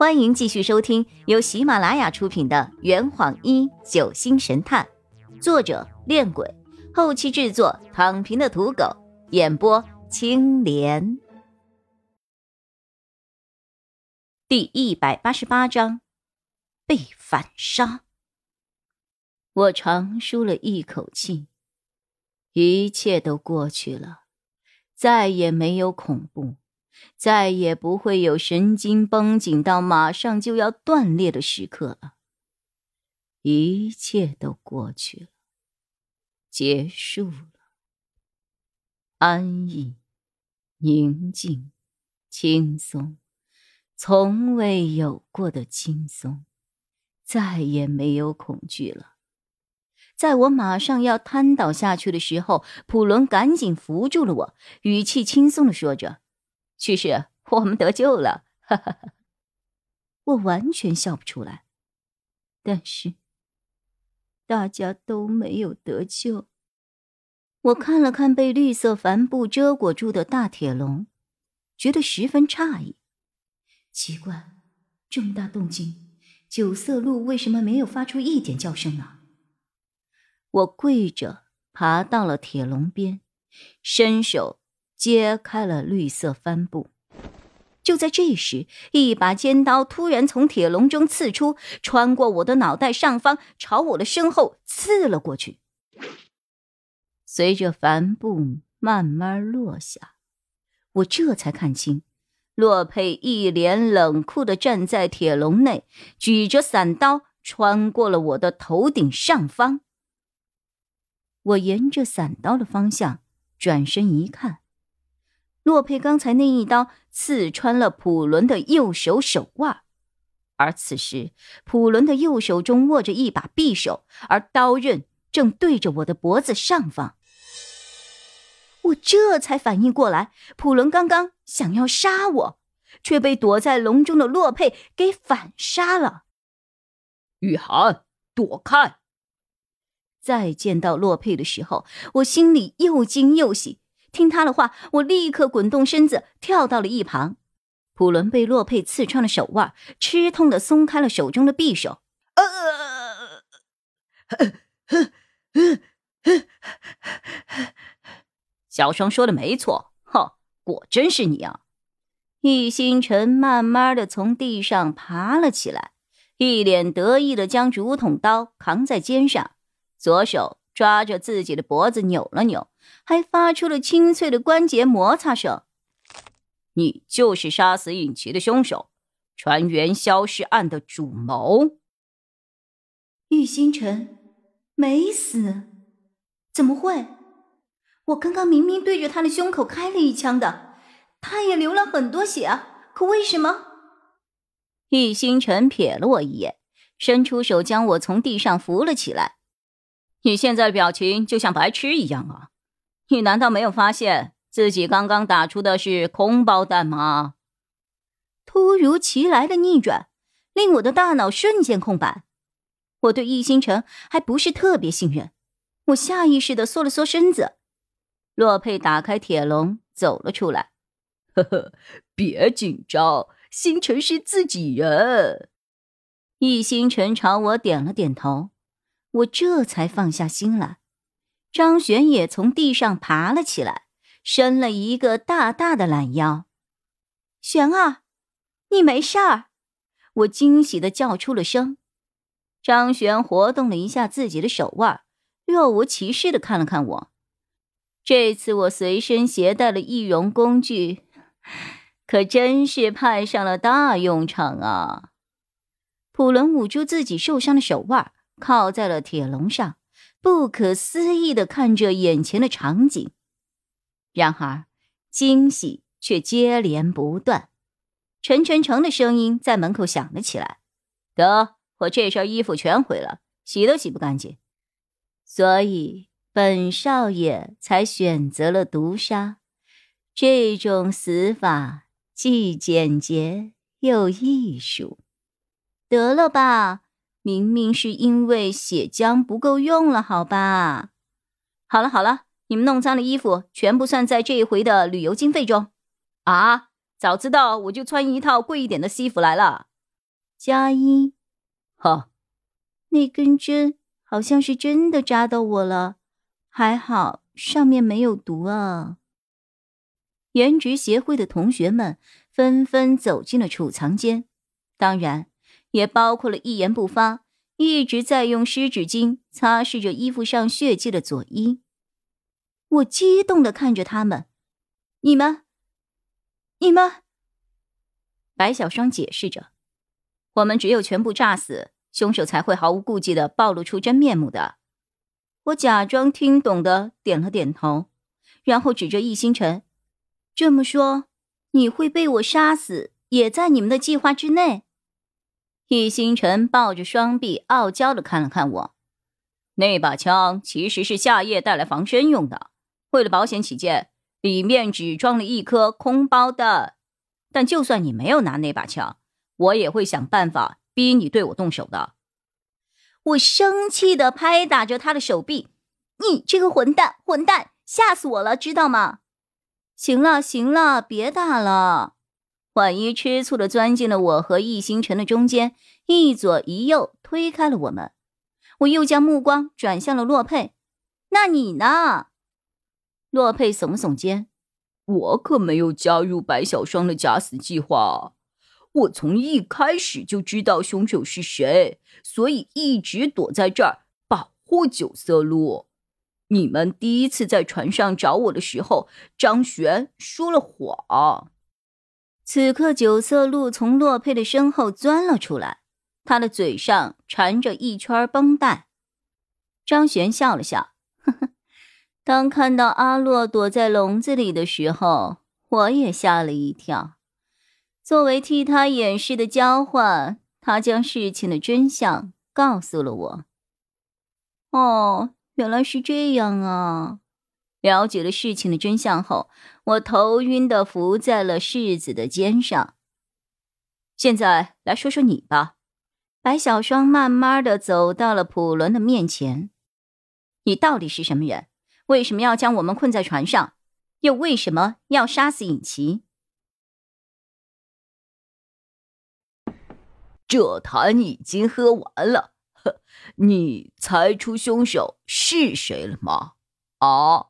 欢迎继续收听由喜马拉雅出品的《圆谎一九星神探》，作者：恋鬼，后期制作：躺平的土狗，演播：青莲。第一百八十八章，被反杀。我长舒了一口气，一切都过去了，再也没有恐怖。再也不会有神经绷紧到马上就要断裂的时刻了。一切都过去了，结束了。安逸、宁静、轻松，从未有过的轻松，再也没有恐惧了。在我马上要瘫倒下去的时候，普伦赶紧扶住了我，语气轻松的说着。去世，我们得救了！哈哈哈，我完全笑不出来。但是，大家都没有得救。我看了看被绿色帆布遮裹住的大铁笼，觉得十分诧异。奇怪，这么大动静，九色鹿为什么没有发出一点叫声呢？我跪着爬到了铁笼边，伸手。揭开了绿色帆布，就在这时，一把尖刀突然从铁笼中刺出，穿过我的脑袋上方，朝我的身后刺了过去。随着帆布慢慢落下，我这才看清，洛佩一脸冷酷的站在铁笼内，举着伞刀穿过了我的头顶上方。我沿着伞刀的方向转身一看。洛佩刚才那一刀刺穿了普伦的右手手腕，而此时普伦的右手中握着一把匕首，而刀刃正对着我的脖子上方。我这才反应过来，普伦刚刚想要杀我，却被躲在笼中的洛佩给反杀了。雨涵，躲开！再见到洛佩的时候，我心里又惊又喜。听他的话，我立刻滚动身子跳到了一旁。普伦被洛佩刺穿了手腕，吃痛的松开了手中的匕首呃。小双说的没错，哼，果真是你啊！易星辰慢慢的从地上爬了起来，一脸得意的将竹筒刀扛在肩上，左手。抓着自己的脖子扭了扭，还发出了清脆的关节摩擦声。你就是杀死尹奇的凶手，船员消失案的主谋。玉星辰没死？怎么会？我刚刚明明对着他的胸口开了一枪的，他也流了很多血啊，可为什么？玉星辰瞥了我一眼，伸出手将我从地上扶了起来。你现在的表情就像白痴一样啊！你难道没有发现自己刚刚打出的是空包弹吗？突如其来的逆转令我的大脑瞬间空白。我对易星辰还不是特别信任，我下意识的缩了缩身子。洛佩打开铁笼走了出来。呵呵，别紧张，星辰是自己人。易星辰朝我点了点头。我这才放下心来，张璇也从地上爬了起来，伸了一个大大的懒腰。璇儿，你没事儿？我惊喜的叫出了声。张璇活动了一下自己的手腕，若无其事的看了看我。这次我随身携带了易容工具，可真是派上了大用场啊！普伦捂住自己受伤的手腕。靠在了铁笼上，不可思议的看着眼前的场景。然而，惊喜却接连不断。陈全成的声音在门口响了起来：“得，我这身衣服全毁了，洗都洗不干净，所以本少爷才选择了毒杀。这种死法既简洁又艺术。得了吧。”明明是因为血浆不够用了，好吧？好了好了，你们弄脏的衣服全部算在这一回的旅游经费中。啊，早知道我就穿一套贵一点的西服来了。加一。哈，那根针好像是真的扎到我了，还好上面没有毒啊。颜值协会的同学们纷纷走进了储藏间，当然也包括了一言不发、一直在用湿纸巾擦拭着衣服上血迹的佐伊。我激动的看着他们：“你们，你们！”白小霜解释着：“我们只有全部炸死，凶手才会毫无顾忌的暴露出真面目的。”我假装听懂的点了点头，然后指着易星辰。这么说，你会被我杀死，也在你们的计划之内。易星辰抱着双臂，傲娇的看了看我。那把枪其实是夏夜带来防身用的，为了保险起见，里面只装了一颗空包弹。但就算你没有拿那把枪，我也会想办法逼你对我动手的。我生气的拍打着他的手臂：“你这个混蛋，混蛋，吓死我了，知道吗？”行了，行了，别打了。婉一吃醋的钻进了我和易星辰的中间，一左一右推开了我们。我又将目光转向了洛佩，那你呢？洛佩耸了耸肩，我可没有加入白小霜的假死计划。我从一开始就知道凶手是谁，所以一直躲在这儿保护九色鹿。你们第一次在船上找我的时候，张璇说了谎。此刻，九色鹿从洛佩的身后钻了出来，他的嘴上缠着一圈绷带。张璇笑了笑，呵呵。当看到阿洛躲在笼子里的时候，我也吓了一跳。作为替他掩饰的交换，他将事情的真相告诉了我。哦。原来是这样啊！了解了事情的真相后，我头晕的伏在了世子的肩上。现在来说说你吧。白小霜慢慢的走到了普伦的面前。你到底是什么人？为什么要将我们困在船上？又为什么要杀死尹奇？这坛已经喝完了。你猜出凶手是谁了吗？啊，